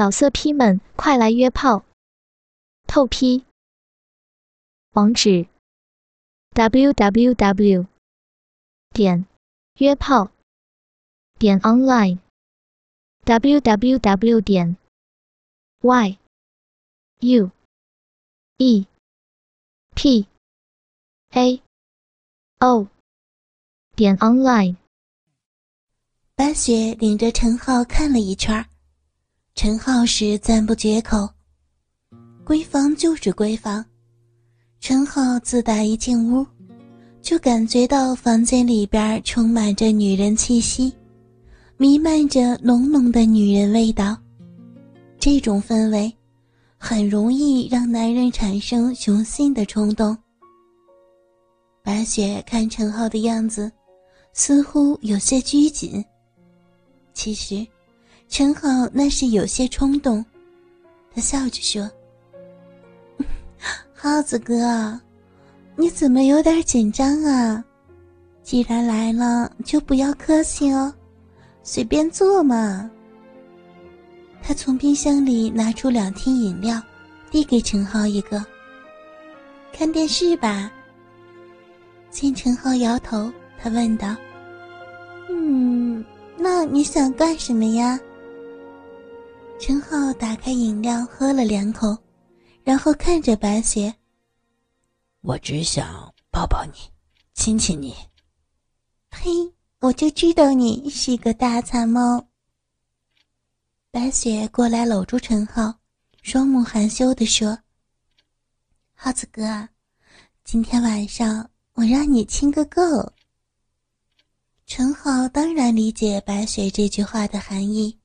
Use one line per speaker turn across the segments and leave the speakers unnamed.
老色批们，快来约炮！透批。网址：w w w 点约炮点 online w w w 点 y u e p a o 点 online。
白雪领着陈浩看了一圈，陈浩是赞不绝口。闺房就是闺房，陈浩自打一进屋，就感觉到房间里边充满着女人气息，弥漫着浓浓的女人味道。这种氛围，很容易让男人产生雄性的冲动。白雪看陈浩的样子，似乎有些拘谨。其实，陈浩那是有些冲动。他笑着说：“耗子哥，你怎么有点紧张啊？既然来了，就不要客气哦，随便坐嘛。”他从冰箱里拿出两听饮料，递给陈浩一个。看电视吧。见陈浩摇头，他问道：“嗯。”那你想干什么呀？陈浩打开饮料喝了两口，然后看着白雪。
我只想抱抱你，亲亲你。
呸！我就知道你是个大馋猫。白雪过来搂住陈浩，双目含羞地说：“浩子哥，今天晚上我让你亲个够。”陈浩当然理解白雪这句话的含义，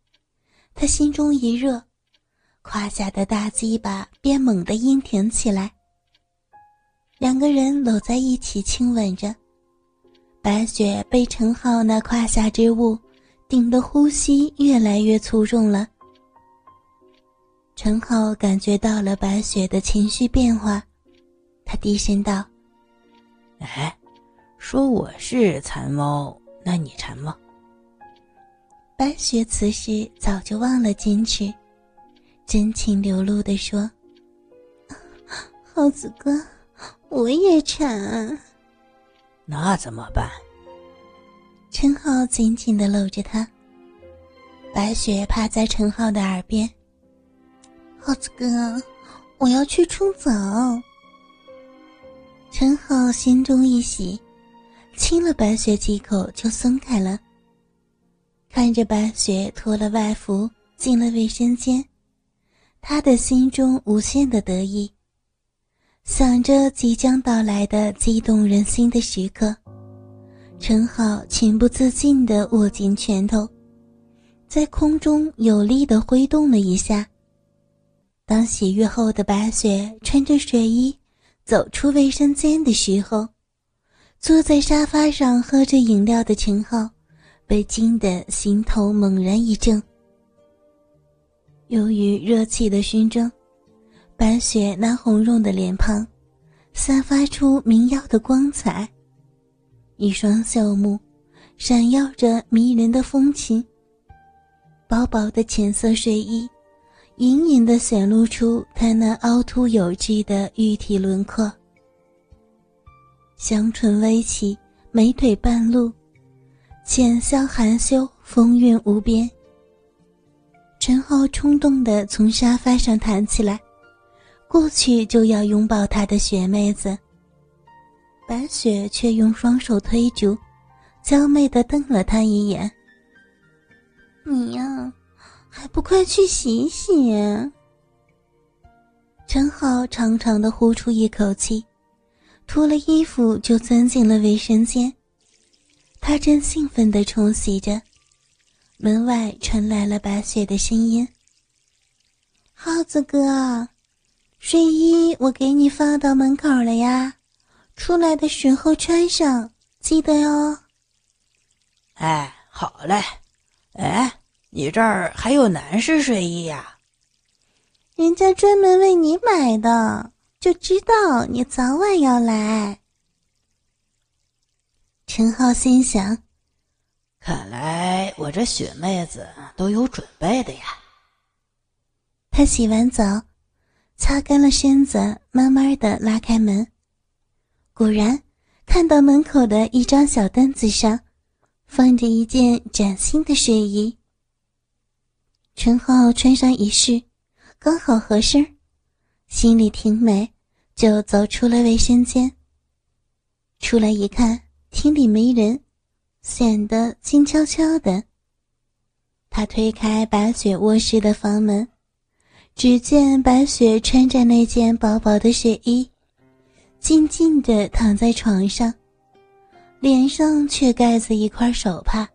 他心中一热，胯下的大鸡巴便猛地硬挺起来。两个人搂在一起亲吻着，白雪被陈浩那胯下之物顶得呼吸越来越粗重了。陈浩感觉到了白雪的情绪变化，他低声道：“
哎，说我是馋猫。”那你馋吗？
白雪此时早就忘了矜持，真情流露的说：“ 耗子哥，我也馋。”
那怎么办？
陈浩紧紧的搂着她。白雪趴在陈浩的耳边：“耗子哥，我要去冲澡。”陈浩心中一喜。亲了白雪几口，就松开了。看着白雪脱了外服进了卫生间，他的心中无限的得意。想着即将到来的激动人心的时刻，陈浩情不自禁地握紧拳头，在空中有力地挥动了一下。当洗浴后的白雪穿着睡衣走出卫生间的时候。坐在沙发上喝着饮料的陈浩，被惊得心头猛然一震。由于热气的熏蒸，白雪那红润的脸庞，散发出明耀的光彩，一双秀目，闪耀着迷人的风情。薄薄的浅色睡衣，隐隐地显露出她那凹凸有致的玉体轮廓。香唇微起，美腿半露，浅笑含羞，风韵无边。陈浩冲动地从沙发上弹起来，过去就要拥抱他的雪妹子。白雪却用双手推住，娇媚地瞪了他一眼：“你呀，还不快去洗洗？”陈浩长长的呼出一口气。脱了衣服就钻进了卫生间，他正兴奋地冲洗着，门外传来了白雪的声音：“耗子哥，睡衣我给你放到门口了呀，出来的时候穿上，记得哟。”“
哎，好嘞。哎，你这儿还有男士睡衣呀？
人家专门为你买的。”就知道你早晚要来。陈浩心想：“
看来我这雪妹子都有准备的呀。”
他洗完澡，擦干了身子，慢慢的拉开门，果然看到门口的一张小凳子上放着一件崭新的睡衣。陈浩穿上一试，刚好合身，心里挺美，就走出了卫生间。出来一看，厅里没人，显得静悄悄的。他推开白雪卧室的房门。只见白雪穿着那件薄薄的睡衣，静静地躺在床上，脸上却盖着一块手帕。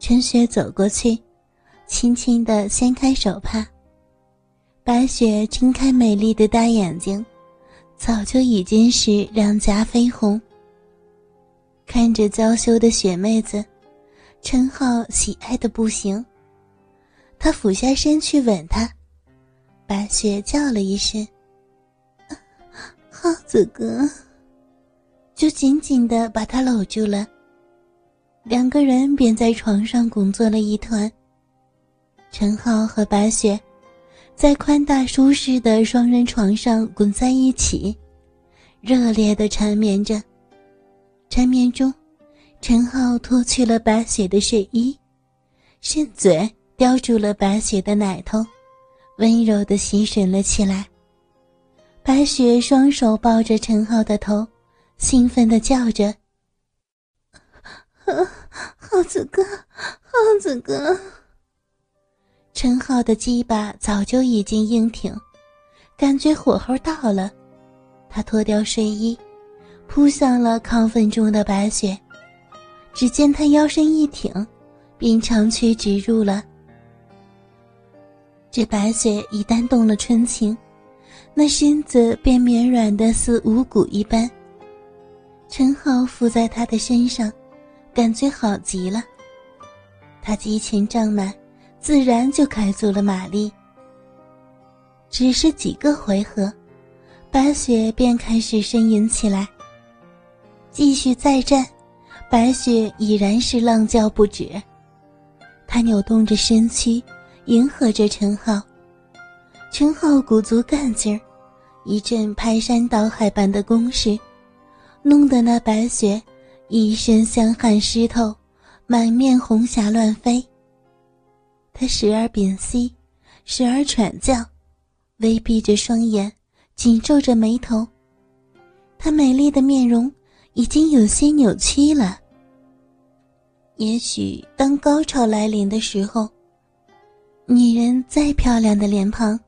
陈雪走过去，轻轻地掀开手帕，白雪睁开美丽的大眼睛，早就已经是两颊绯红。看着娇羞的雪妹子，陈浩喜爱的不行。他俯下身去吻她，白雪叫了一声：“浩子哥。”就紧紧的把他搂住了。两个人便在床上滚作了一团。陈浩和白雪在宽大舒适的双人床上滚在一起，热烈的缠绵着。缠绵中，陈浩脱去了白雪的睡衣，伸嘴。叼住了白雪的奶头，温柔的吸吮了起来。白雪双手抱着陈浩的头，兴奋的叫着：“ 浩子哥，浩子哥！”陈浩的鸡巴早就已经硬挺，感觉火候到了，他脱掉睡衣，扑向了亢奋中的白雪。只见他腰身一挺，并长驱直入了。这白雪一旦动了春情，那身子便绵软的似无骨一般。陈浩伏在她的身上，感觉好极了。他激情胀满，自然就开足了马力。只是几个回合，白雪便开始呻吟起来。继续再战，白雪已然是浪叫不止。她扭动着身躯。迎合着陈浩，陈浩鼓足干劲儿，一阵排山倒海般的攻势，弄得那白雪一身香汗湿透，满面红霞乱飞。他时而屏息，时而喘叫，微闭着双眼，紧皱着眉头。她美丽的面容已经有些扭曲了。也许当高潮来临的时候。女人再漂亮的脸庞，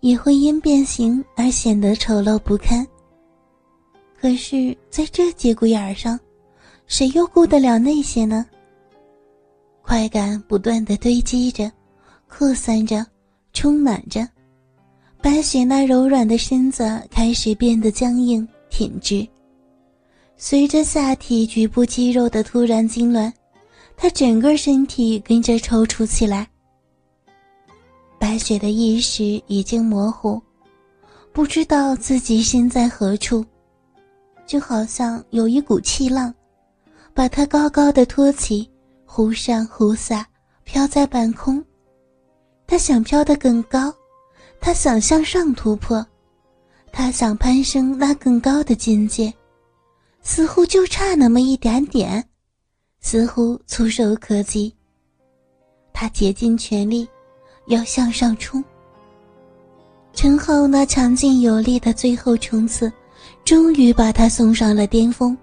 也会因变形而显得丑陋不堪。可是，在这节骨眼上，谁又顾得了那些呢？快感不断的堆积着，扩散着，充满着。白雪那柔软的身子开始变得僵硬挺直，随着下体局部肌肉的突然痉挛，她整个身体跟着抽搐起来。白雪的意识已经模糊，不知道自己身在何处，就好像有一股气浪，把她高高的托起，忽上忽下，飘在半空。她想飘得更高，她想向上突破，她想攀升那更高的境界，似乎就差那么一点点，似乎触手可及。他竭尽全力。要向上冲。陈浩那强劲有力的最后冲刺，终于把他送上了巅峰，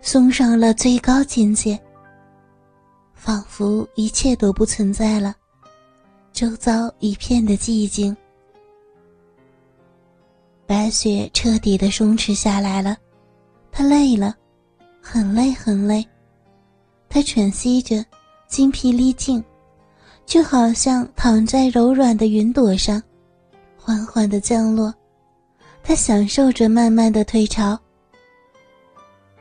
送上了最高境界。仿佛一切都不存在了，周遭一片的寂静。白雪彻底的松弛下来了，他累了，很累很累，他喘息着，精疲力尽。就好像躺在柔软的云朵上，缓缓的降落。他享受着慢慢的退潮。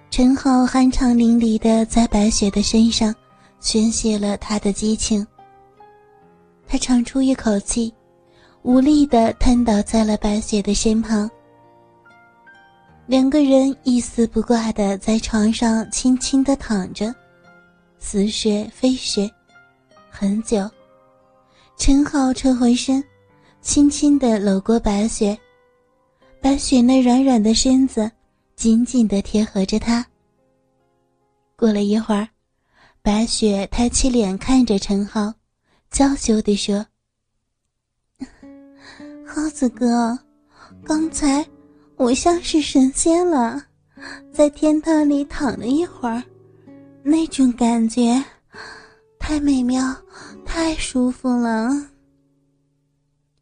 陈浩酣畅淋漓的在白雪的身上宣泄了他的激情。他长出一口气，无力的瘫倒在了白雪的身旁。两个人一丝不挂的在床上轻轻的躺着，似雪非雪。很久，陈浩撤回身，轻轻的搂过白雪，白雪那软软的身子紧紧的贴合着他。过了一会儿，白雪抬起脸看着陈浩，娇羞地说：“耗 子哥，刚才我像是神仙了，在天堂里躺了一会儿，那种感觉太美妙，太舒服了。”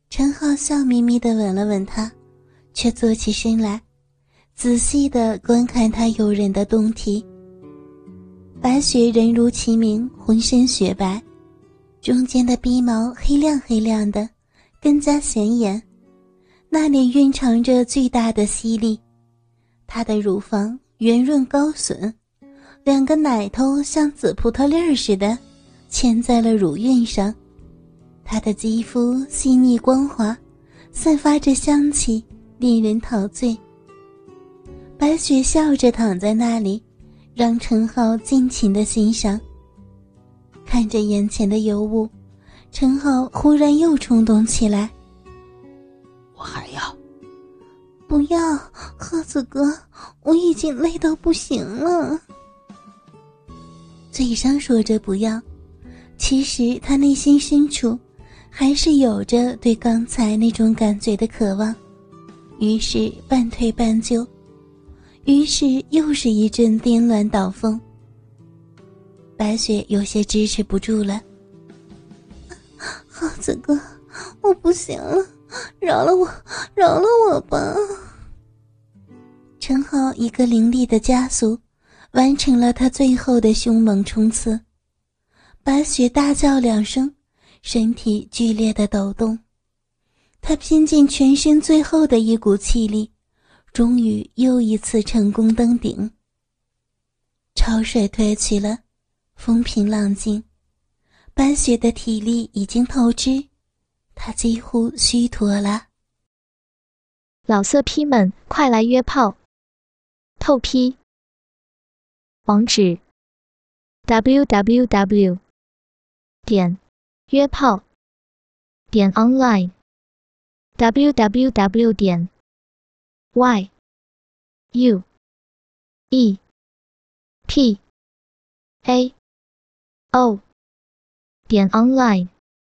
陈浩笑眯眯的吻了吻她，却坐起身来，仔细的观看她诱人的胴体。白雪人如其名，浑身雪白，中间的鼻毛黑亮黑亮的，更加显眼。那里蕴藏着巨大的吸力，她的乳房圆润高耸，两个奶头像紫葡萄粒儿似的，嵌在了乳晕上。她的肌肤细腻光滑，散发着香气，令人陶醉。白雪笑着躺在那里，让陈浩尽情的欣赏。看着眼前的尤物，陈浩忽然又冲动起来。
我还要，
不要，鹤子哥，我已经累到不行了。嘴上说着不要，其实他内心深处。还是有着对刚才那种感觉的渴望，于是半推半就，于是又是一阵颠鸾倒凤。白雪有些支持不住了，耗子哥，我不行了，饶了我，饶了我吧！陈浩一个凌厉的加速，完成了他最后的凶猛冲刺。白雪大叫两声。身体剧烈的抖动，他拼尽全身最后的一股气力，终于又一次成功登顶。潮水退去了，风平浪静，白雪的体力已经透支，他几乎虚脱了。
老色批们，快来约炮！透批。网址：w w w. 点。约炮点 online w w w 点 y u e p a o 点 online。